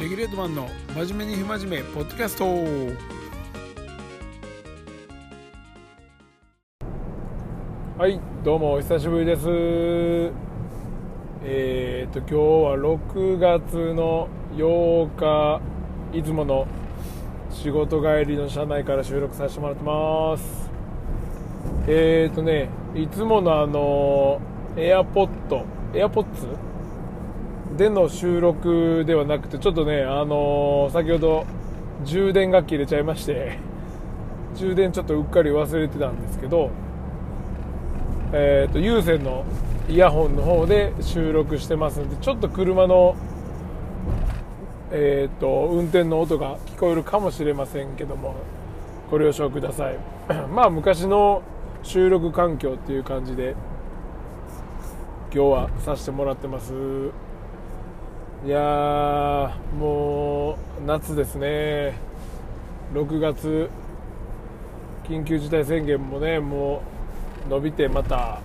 レギュレートマンの真面目に不真面目ポッドキャスト。はいどうもお久しぶりです。えー、と今日は6月の8日いつもの仕事帰りの車内から収録させてもらってます。えーとねいつものあのエアポッドエアポッツでの収録ではなくてちょっとねあの先ほど充電が切れちゃいまして充電ちょっとうっかり忘れてたんですけどえーと有線のイヤホンの方で収録してますんでちょっと車のえーと運転の音が聞こえるかもしれませんけどもご了承ください。まあ昔の収録環境っていう感じで今日はさせてもらってます。いやもう夏ですね。6月緊急事態宣言もねもう伸びてまた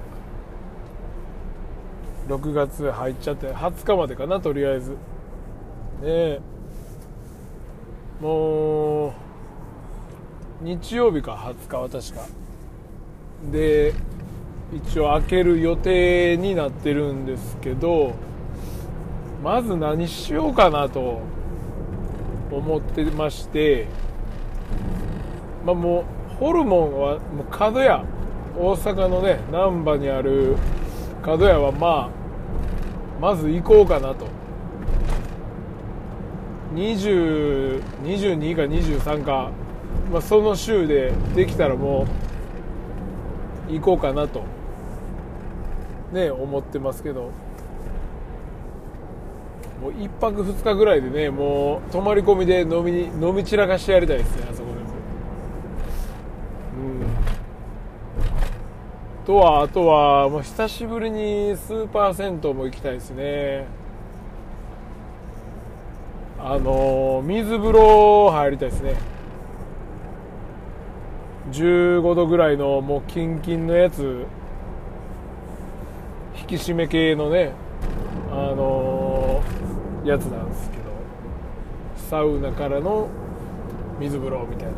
6月入っちゃって20日までかなとりあえず。ね。もう日曜日か20日は確か。で一応開ける予定になってるんですけどまず何しようかなと思ってましてまあもうホルモンはもう角屋。大阪のね難波にある角屋はまあまず行こうかなと。20 22か23か、まあ、その週でできたらもう行こうかなと。ね思ってますけど。もう1泊2日ぐらいでねもう泊まり込みで飲みに飲み散らかしてやりたいですねあそこでも。うん。とはあとはもう久しぶりにスーパー銭湯も行きたいですね。あの水風呂入りたいですね。15度ぐらいのもうキンキンのやつ。引き締め系のねあのやつなんですけどサウナからの水風呂みたいな。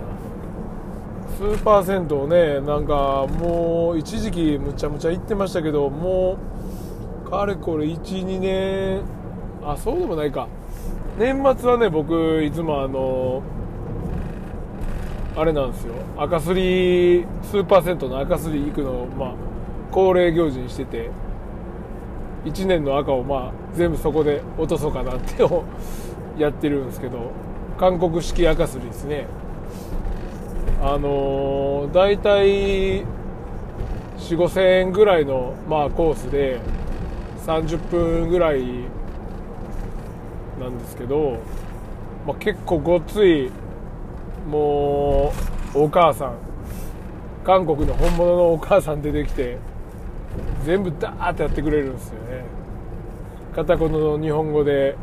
スーパー銭湯ねなんかもう一時期むちゃむちゃ行ってましたけどもうかれこれ12年あそうでもないか。年末はね僕いつもあのあれなんですよ。赤すりスーパー銭湯の赤すり行くのをまあ恒例行事にしてて。1年の赤をまあ全部そこで落とそうかなってをやってるんですけど韓国式赤すりですね。あのー、大体4 5 0 0 0円ぐらいの、まあ、コースで30分ぐらいなんですけど、まあ、結構ごっついもうお母さん。韓国の本物のお母さん出てきて全部ダーってやってくれるんですよね。片言の日本語で。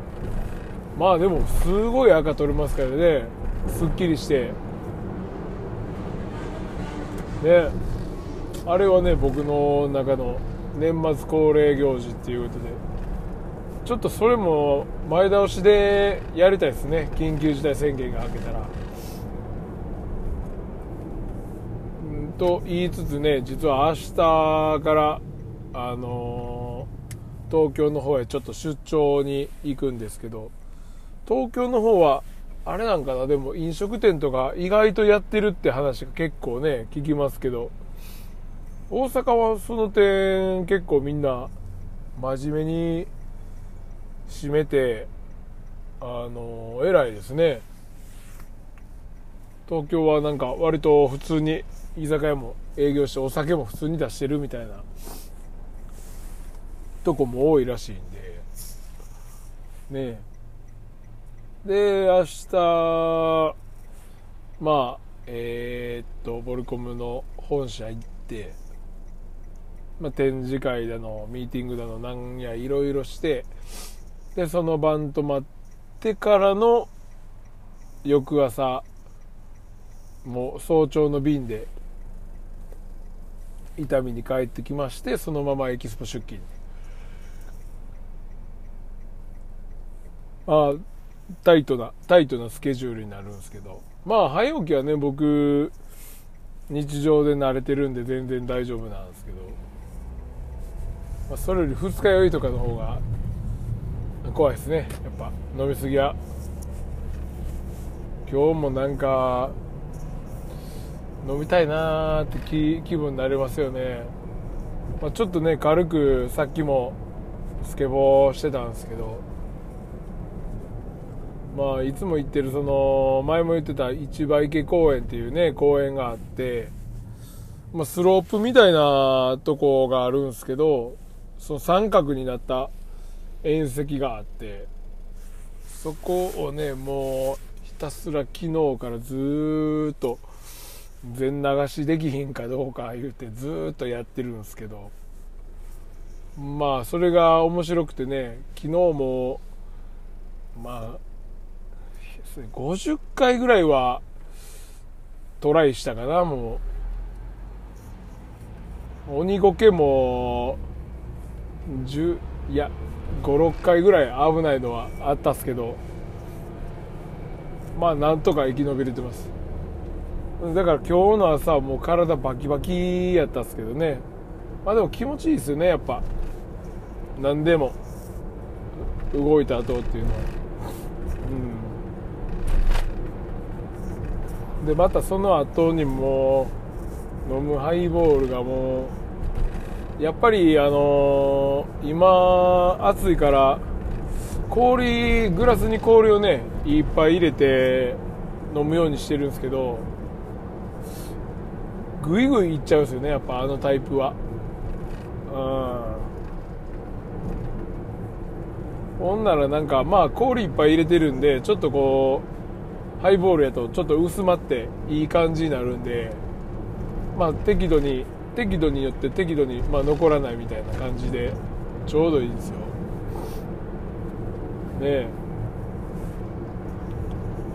まあでもすごい赤取れますからね。すっきりして。ね。あれはね僕の中の年末恒例行事っていうことで。ちょっとそれも前倒しでやりたいですね。緊急事態宣言が明けたらうんと言いつつね実は明日からあのー、東京の方へちょっと出張に行くんですけど東京の方はあれなんかなでも飲食店とか意外とやってるって話が結構ね聞きますけど大阪はその点結構みんな真面目に閉めてあの偉いですね。東京はなんか割と普通に居酒屋も営業してお酒も普通に出してるみたいなとこも多いらしいんで。ねえ。で明日まあえー、っとボルコムの本社行って、まあ、展示会だのミーティングだのなんやいろいろしてでその晩泊まってからの翌朝もう早朝の便で伊丹に帰ってきましてそのままエキスポ出勤。あタイトなタイトなスケジュールになるんですけど。まあ早起きはね僕日常で慣れてるんで全然大丈夫なんですけど、まあ、それより二日酔いとかの方が怖いですね。やっぱ飲みすぎは。今日もなんか飲みたいなーって気分になりますよね、まあ、ちょっとね軽くさっきもスケボーしてたんですけど。まあいつも行ってるその前も言ってた市場池公園っていうね公園があって、まあ、スロープみたいなとこがあるんですけどその三角になった縁石があって。そこをねもうひたすら昨日からずっと全流しできひんかどうか言うてずっとやってるんですけど。まあそれが面白くてね昨日もまあ50回ぐらいはトライしたかなもう。鬼ごけも10いや56回ぐらい危ないのはあったっすけど。まあなんとか生き延びれてます。だから今日の朝はもう体バキバキやったっすけどね。まあでも気持ちいいですよねやっぱ。何でも。動いた後っていうのは。うん。でまたその後にも飲むハイボールがもうやっぱりあのー、今暑いから氷グラスに氷をねいっぱい入れて飲むようにしてるんですけどぐいぐいいっちゃうんですよねやっぱあのタイプは。うん。ほんならなんかまあ氷いっぱい入れてるんでちょっとこうハイボールやとちょっと薄まっていい感じになるんでまあ適度に適度によって適度に、まあ、残らないみたいな感じでちょうどいいですよ。ね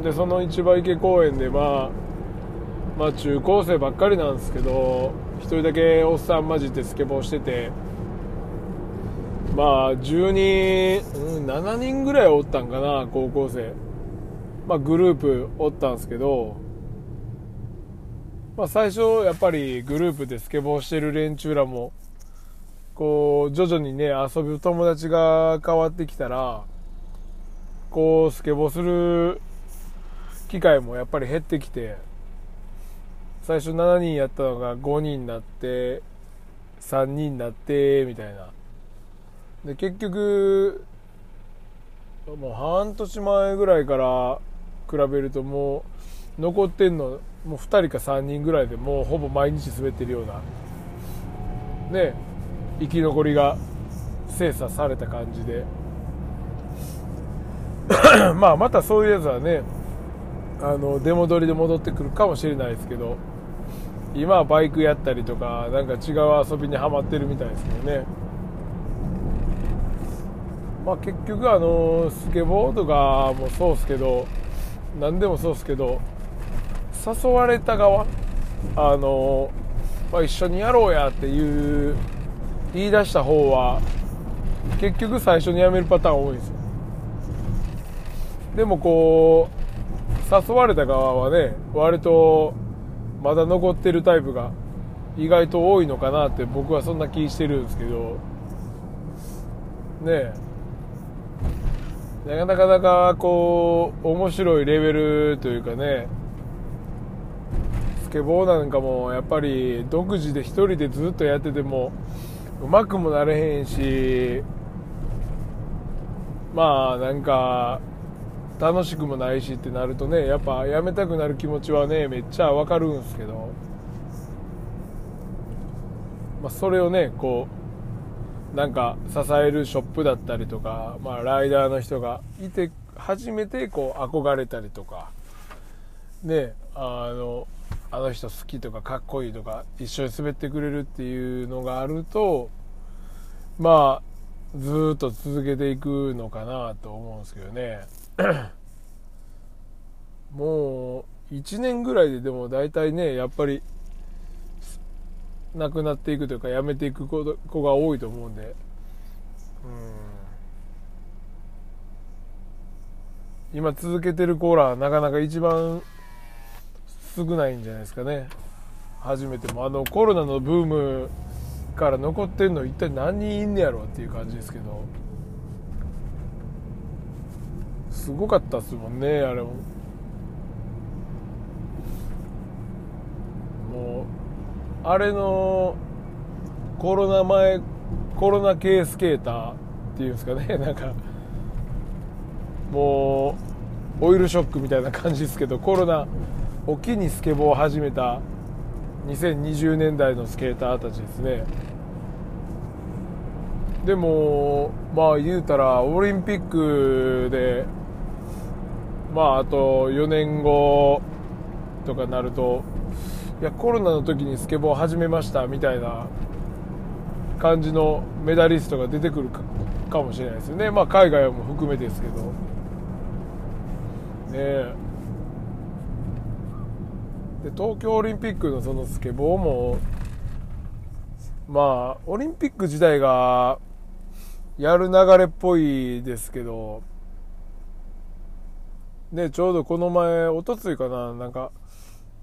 でその市場池公園でまあまあ中高生ばっかりなんですけど1人だけおっさん混じってスケボーしててまあ10人、うん、7人ぐらいおったんかな高校生。まあグループおったんですけどまあ最初やっぱりグループでスケボーしてる連中らもこう徐々にね遊ぶ友達が変わってきたらこうスケボーする機会もやっぱり減ってきて最初7人やったのが5人になって3人になってみたいな。で結局もう半年前ぐらいから比べるともう残ってんのもう2人か3人ぐらいでもうほぼ毎日滑ってるようなね生き残りが精査された感じで。まあまたそういうやつはねあの出戻りで戻ってくるかもしれないですけど。今はバイクやったりとかなんか違う遊びにはまってるみたいですけどね。まあ結局あのスケボーとかもそうですけど何でもそうですけど誘われた側あの、まあ、一緒にやろうやっていう言い出した方は結局最初に辞めるパターン多いんですよ。でもこう誘われた側はね割とまだ残ってるタイプが意外と多いのかなって僕はそんな気してるんですけど。ねえ。なかなかこう面白いレベルというかね。スケボーなんかもやっぱり独自で一人でずっとやっててもうまくもなれへんし。まあなんか楽しくもないしってなるとねやっぱやめたくなる気持ちはねめっちゃわかるんですけど、まあ、それをねこうなんか支えるショップだったりとか、まあ、ライダーの人がいて初めてこう憧れたりとかねあのあの人好きとかかっこいいとか一緒に滑ってくれるっていうのがあるとまあずっと続けていくのかなと思うんですけどね。もう1年ぐらいででも大体ねやっぱり亡くなっていくというか辞めていく子が多いと思うんで。うん。今続けてるコーラなかなか一番少ないんじゃないですかね。初めても。あのコロナのブームから残ってんの一体何人いんねやろっていう感じですけど。すごかったっすもんねあれも。もうあれのコロナ前コロナ系スケーターっていうんですかね なんかもうオイルショックみたいな感じですけどコロナを機にスケボーを始めた2020年代のスケーターたちですね。でもまあ言うたらオリンピックでまああと4年後とかなるといやコロナの時にスケボー始めましたみたいな感じのメダリストが出てくるかもしれないですよね。まあ海外も含めてですけど。ねえ。で東京オリンピックのそのスケボーもまあオリンピック自体がやる流れっぽいですけどねちょうどこの前おとついかななんか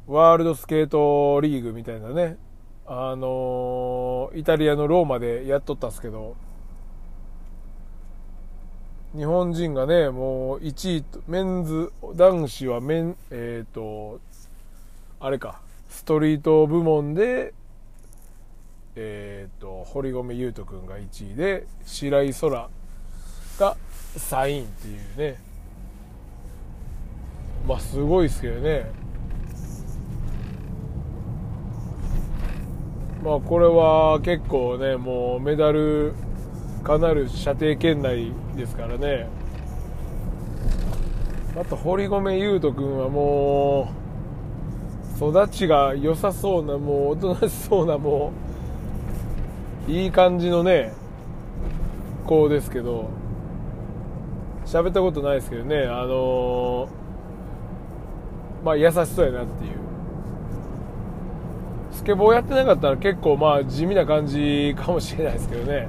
ワールドスケートリーグみたいなねあのイタリアのローマでやっとったんですけど日本人がねもう1位メンズ男子はメンえっ、ー、とあれかストリート部門でえっ、ー、と堀米雄斗君が1位で白井空が3位っていうね。まあすごいですけどね。まあこれは結構ねもうメダルかなる射程圏内ですからね。あと堀米雄斗君はもう育ちが良さそうなもうおとなしそうなもういい感じのね子ですけど。喋ったことないですけどね。あのー、まあ優しそうやなっていう。スケボーやってなかったら結構まあ地味な感じかもしれないですけどね。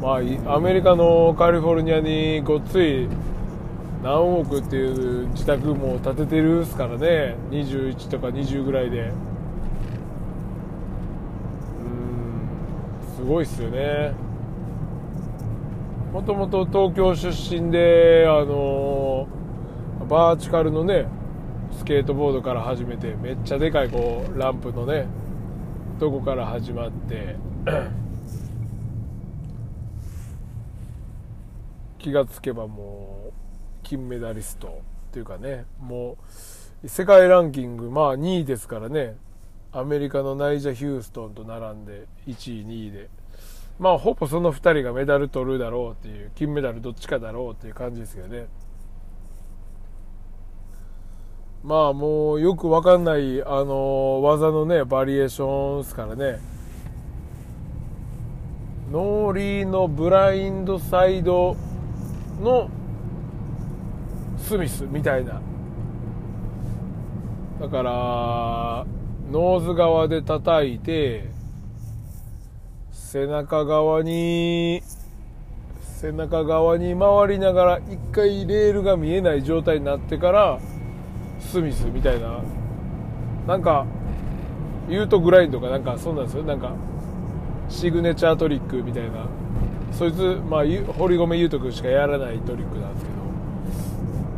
まあアメリカのカリフォルニアにごっつい何億っていう自宅も建ててるっすからね。21とか20ぐらいで。うんすごいっすよね。もともと東京出身であのバーチカルのねスケートボードから始めてめっちゃでかいこうランプのねとこから始まって 気がつけばもう金メダリストっていうかねもう世界ランキングまあ2位ですからねアメリカのナイジャ・ヒューストンと並んで1位2位でまあほぼその2人がメダル取るだろうっていう金メダルどっちかだろうっていう感じですけどね。まあもうよくわかんないあの技のねバリエーションですからね。ノーリーのブラインドサイドのスミスみたいな。だからノーズ側で叩いて背中側に背中側に回りながら一回レールが見えない状態になってからスミスみたいな。なんかユートグラインドかなんかそうなんですよ。なんかシグネチャートリックみたいな。そいつまあ堀米雄斗君しかやらないトリックなんですけど。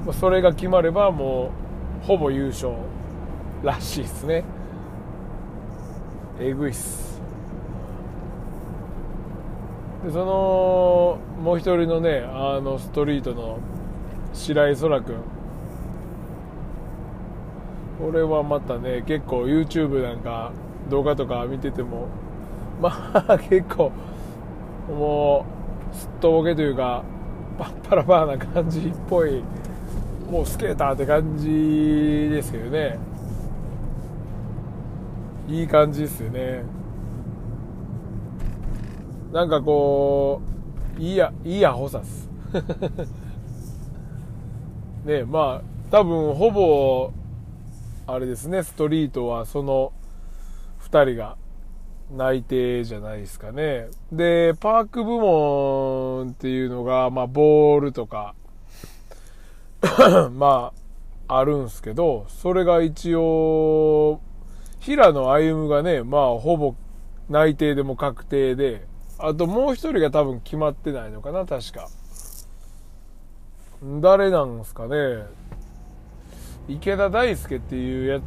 まそれが決まればもうほぼ優勝らしいですね。えぐいっす。でそのもう一人のねあのストリートの白井空君これはまたね結構 YouTube なんか動画とか見ててもまあ結構もうすっとぼけというかパッパラパーな感じっぽいもうスケーターって感じですけどね。いい感じですよね。なんかこういいやいいやほさっす。ねまあ多分ほぼあれですねストリートはその2人が内定じゃないですかね。で、パーク部門っていうのが、まあ、ボールとか、まあ、あるんすけど、それが一応、平野歩夢がね、まあ、ほぼ内定でも確定で、あともう一人が多分決まってないのかな、確か。誰なんすかね。池田大輔っていうやつ、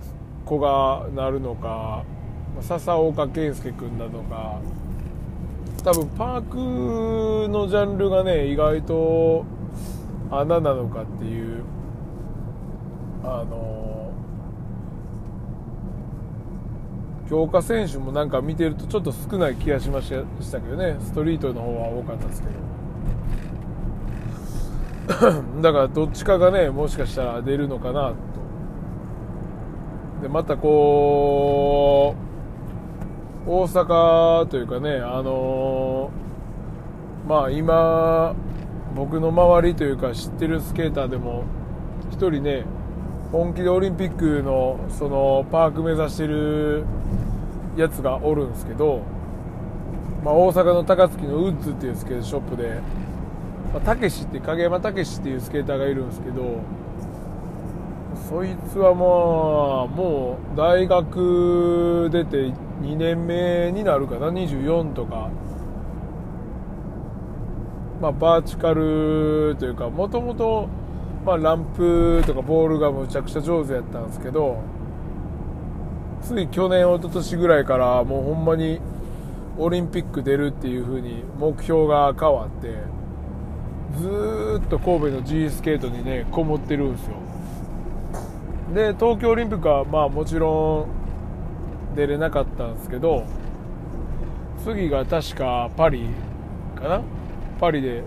子がなるのか、笹岡健介君なのか、多分パークのジャンルがね、意外と穴なのかっていう、あの、強化選手もなんか見てるとちょっと少ない気がしましたけどね、ストリートの方は多かったですけど。だからどっちかがね、もしかしたら出るのかな。で、またこう、大阪というかね、あの、まあ今、僕の周りというか知ってるスケーターでも、1人ね、本気でオリンピックのそのパーク目指してるやつがおるんですけど、まあ、大阪の高槻のウッズっていうスケートショップで、たけしって影山たけしっていうスケーターがいるんですけどそいつはまあもう大学出て2年目になるかな？24とか、まあ、バーチカルというかもともとランプとかボールがむちゃくちゃ上手やったんですけどつい去年一昨年ぐらいからもうほんまにオリンピック出るっていう風に目標が変わってずっと神戸の G スケートにねこもってるんですよ。で東京オリンピックはまあもちろん出れなかったんですけど次が確かパリかな？パリで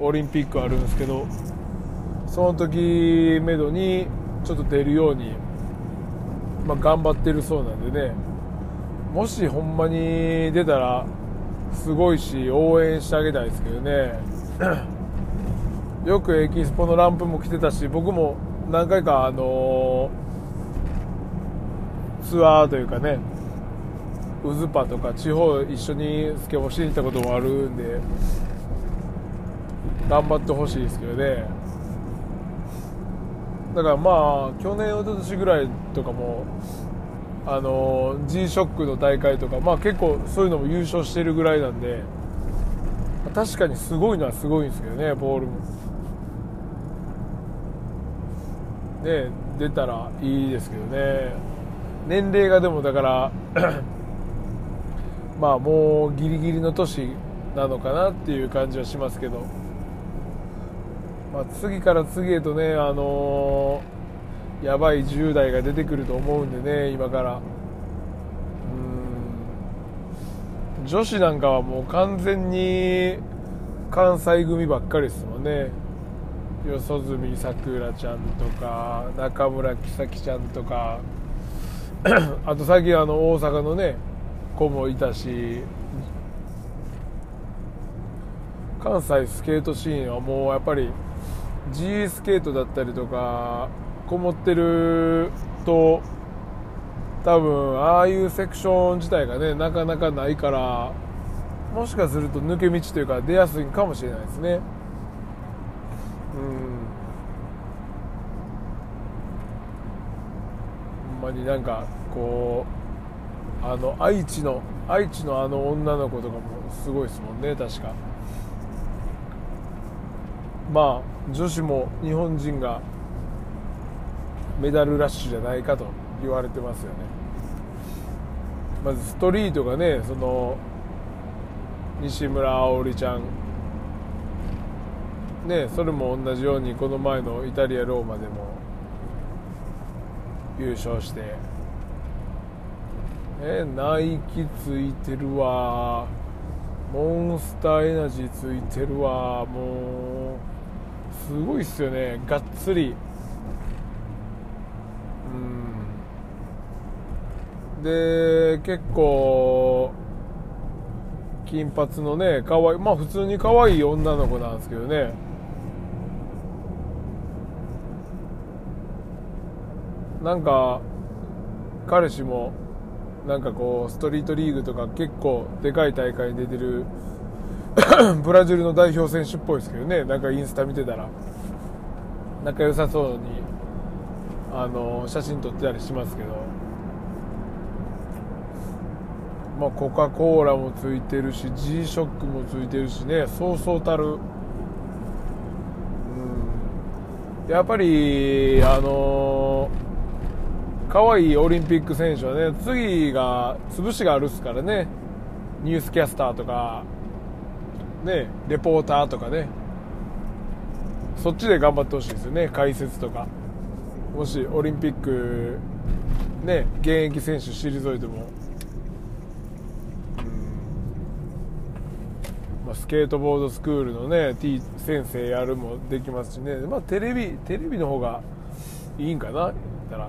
オリンピックあるんですけどその時めどにちょっと出るように、まあ、頑張ってるそうなんでね。もしほんまに出たらすごいし応援してあげたいですけどね。よくエキスポのランプも来てたし僕も何回かあのツアーというかねウズパとか地方一緒にスケボーしに行ったこともあるんで頑張ってほしいですけどね。だからまあ去年おととしぐらいとかもあの G ショックの大会とかまあ結構そういうのも優勝してるぐらいなんで確かにすごいのはすごいんですけどねボールも。ね出たらいいですけどね。年齢がでもだから まあもうギリギリの年なのかなっていう感じはしますけど、まあ、次から次へとねあのー、やばい10代が出てくると思うんでね今から。うん。女子なんかはもう完全に関西組ばっかりですもんね。四十住さくらちゃんとか中村きさきちゃんとか あと最近あの大阪のね子もいたし関西スケートシーンはもうやっぱり G スケートだったりとかこもってると多分ああいうセクション自体がねなかなかないからもしかすると抜け道というか出やすいかもしれないですね。うん。まになんかこうあの愛知の愛知のあの女の子とかもすごいですもんね確か。まあ女子も日本人がメダルラッシュじゃないかと言われてますよね。まずストリートがねその西村碧莉ちゃんねそれも同じようにこの前のイタリアローマでも優勝して。えナイキついてるわ。モンスターエナジーついてるわ。もうすごいっすよね。がっつり。うん。で結構金髪のね可愛いまあ普通に可愛い女の子なんですけどね。なんか彼氏もなんかこうストリートリーグとか結構でかい大会に出てる ブラジルの代表選手っぽいですけどね。なんかインスタ見てたら。仲良さそうにあの写真撮ってたりしますけど。まあコカ・コーラもついてるし G ショックもついてるしね。そうそうたる。うん。やっぱりあの可愛いオリンピック選手はね次が潰しがあるっすからね。ニュースキャスターとかねレポーターとかね。そっちで頑張ってほしいですよね。解説とか。もしオリンピックね現役選手退いても、まあ、スケートボードスクールのね T 先生やるもできますしね、まあ、テレビテレビの方がいいんかな言ったら。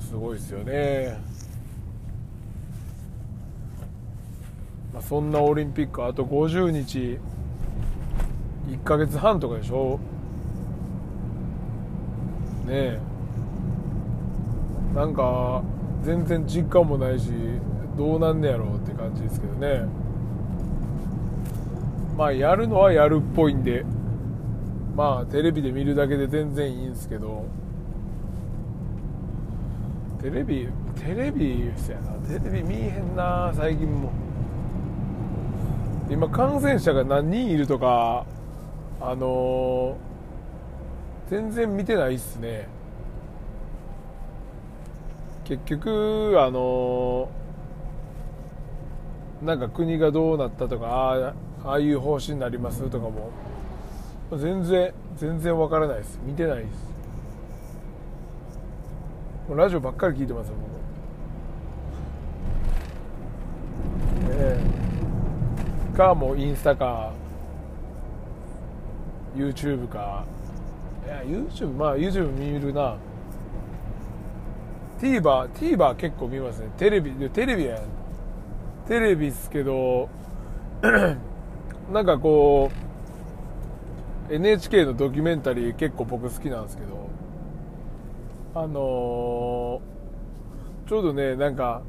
すごいですよね、まあ、そんなオリンピックあと50日。1ヶ月半とかでしょ。ねえ。なんか全然実感もないしどうなんねやろうって感じですけどね。まあやるのはやるっぽいんで。まあテレビで見るだけで全然いいんですけど。テレビテレビそやな。テレビ見えへんな最近も。今感染者が何人いるとかあのー、全然見てないっすね。結局あのー、なんか国がどうなったとかあああいう方針になりますとかも全然全然わからないです。見てないです。もうラジオばっかり聞いてますよ僕ねえかもうインスタか。YouTube か。いや YouTube まあ YouTube 見るな。TVer TVer 結構見ますね。テレビテレビや。テレビっすけど なんかこう NHK のドキュメンタリー結構僕好きなんですけど。あのー、ちょうどねなんか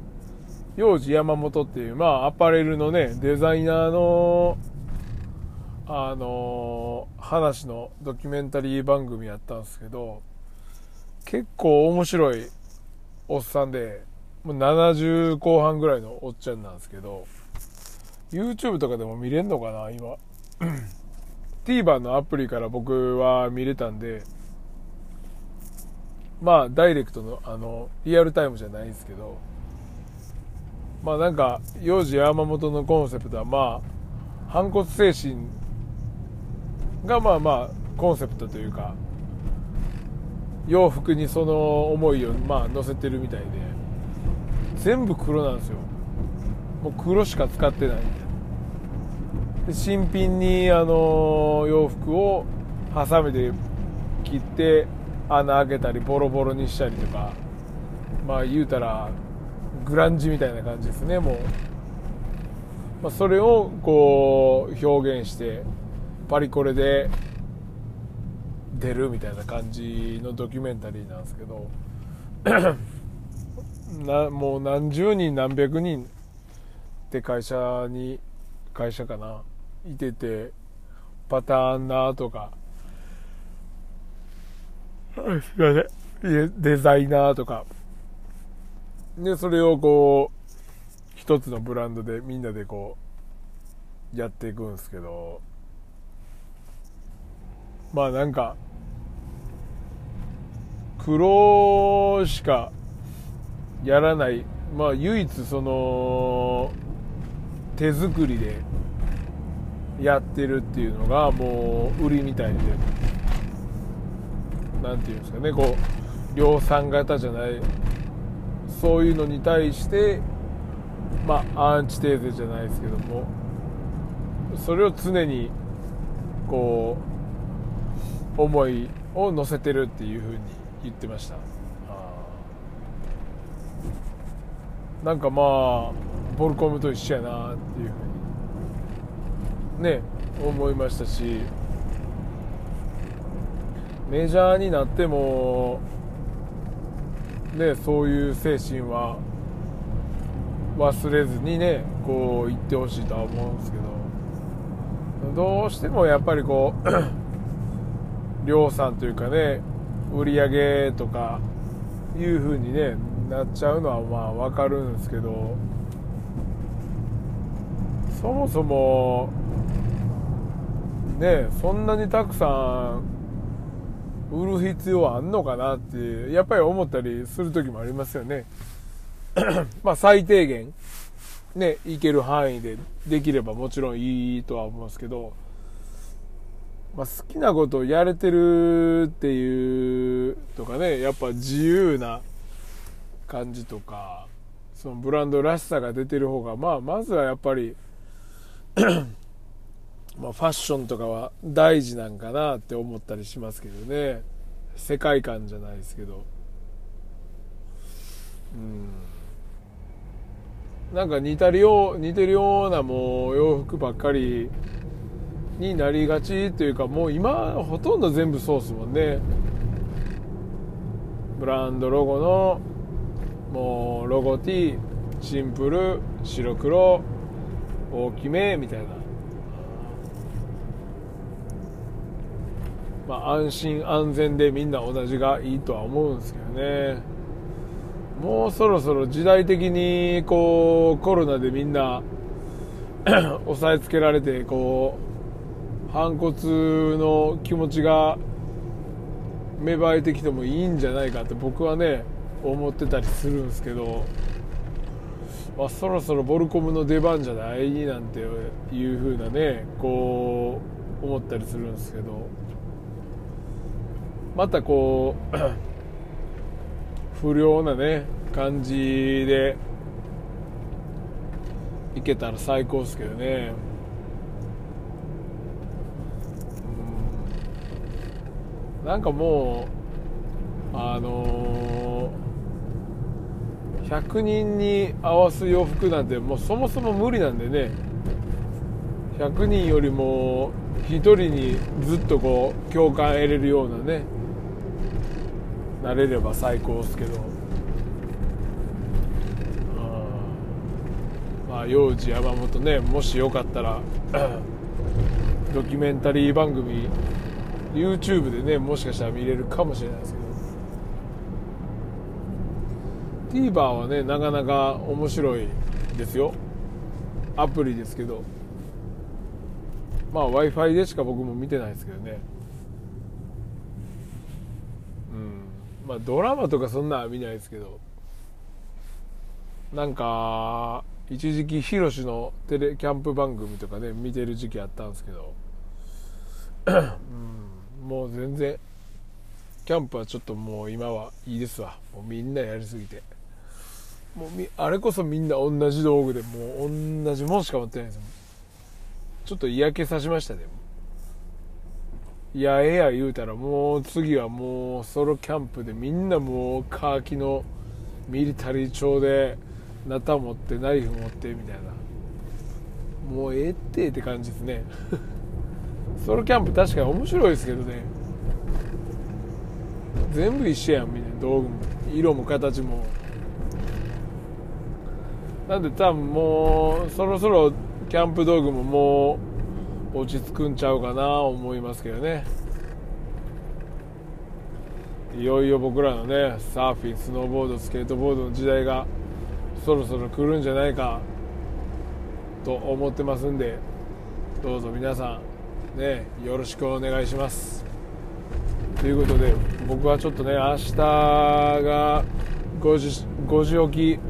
幼児山本っていうまあアパレルのねデザイナーのあのー、話のドキュメンタリー番組やったんですけど結構面白いおっさんでもう70後半ぐらいのおっちゃんなんですけど YouTube とかでも見れんのかな今。TVer のアプリから僕は見れたんでまあダイレクトのあのリアルタイムじゃないんですけどまあなんか幼児山本のコンセプトはまあ反骨精神がまあまあコンセプトというか洋服にその思いをまあ載せてるみたいで全部黒なんですよ。もう黒しか使ってないで。新品にあの洋服をハサミで切って穴開けたりボロボロにしたりとかまあ言うたらグランジみたいな感じですねもう、まあ、それをこう表現してパリコレで出るみたいな感じのドキュメンタリーなんですけど なもう何十人何百人って会社に会社かないててパターンなとかすいません。デザイナーとか。でそれをこう一つのブランドでみんなでこうやっていくんですけど。まあなんか黒しかやらない。まあ唯一その手作りでやってるっていうのがもう売りみたいで。何て言うんですかねこう量産型じゃないそういうのに対してまあアンチテーゼじゃないですけどもそれを常にこう思いを乗せてるっていうふうに言ってました。なんかまあボルコムと一緒やなっていうふうにね思いましたしメジャーになってもねそういう精神は忘れずにねこう言ってほしいとは思うんですけど。どうしてもやっぱりこう 量産というかね売り上げとかいう風にねなっちゃうのはまあ分かるんですけど。そもそもねそんなにたくさん売る必要あんのかなってやっぱり思ったりする時もありますよね。まあ最低限ねいける範囲でできればもちろんいいとは思いますけど、まあ、好きなことをやれてるっていうとかねやっぱ自由な感じとかそのブランドらしさが出てる方がまあまずはやっぱりまあ、ファッションとかは大事なんかなって思ったりしますけどね。世界観じゃないですけど。うん。なんか似たるよう似てるようなもう洋服ばっかりになりがちというかもう今ほとんど全部そうですもんね。ブランドロゴのもうロゴ T シンプル白黒大きめみたいな。まあ、安心安全でみんな同じがいいとは思うんですけどねもうそろそろ時代的にこうコロナでみんな 押さえつけられてこう反骨の気持ちが芽生えてきてもいいんじゃないかって僕はね思ってたりするんですけど、まあ、そろそろボルコムの出番じゃないなんていう風なねこう思ったりするんですけど。またこう 不良なね感じでいけたら最高ですけどね。うん。なんかもうあのー、100人に合わす洋服なんてもうそもそも無理なんでね。100人よりも1人にずっとこう共感得れるようなね。なれれば最高ですけど。まあ幼児山本ねもしよかったら ドキュメンタリー番組 YouTube でねもしかしたら見れるかもしれないですけど。TVer はねなかなか面白いですよ。アプリですけど。まあ w i f i でしか僕も見てないですけどね。まあドラマとかそんなは見ないですけどなんか一時期ヒロシのテレキャンプ番組とかね見てる時期あったんですけど、うん、もう全然キャンプはちょっともう今はいいですわ。もうみんなやりすぎて。もうみあれこそみんな同じ道具でもう同じもんしか持ってないですちょっと嫌気さしましたね。やえや言うたらもう次はもうソロキャンプでみんなもうカーキのミリタリー調でナタ持ってナイフ持ってみたいな。もうええってって感じですね。ソロキャンプ確かに面白いですけどね。全部一緒やんみたいな道具も。色も形も。なんで多分もうそろそろキャンプ道具ももう落ち着くんちゃうかな思いますけどね。いよいよ僕らのねサーフィンスノーボードスケートボードの時代がそろそろ来るんじゃないかと思ってますんでどうぞ皆さんねよろしくお願いします。ということで僕はちょっとね明日が5時 ,5 時起き。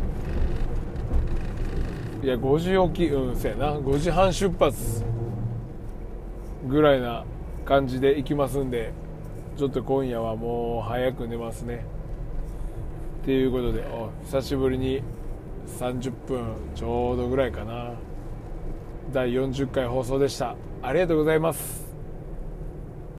いや5時起きうんせやな。5時半出発。ぐらいな感じで行きますんでちょっと今夜はもう早く寝ますね。っていうことでお久しぶりに30分ちょうどぐらいかな。第40回放送でした。ありがとうございます。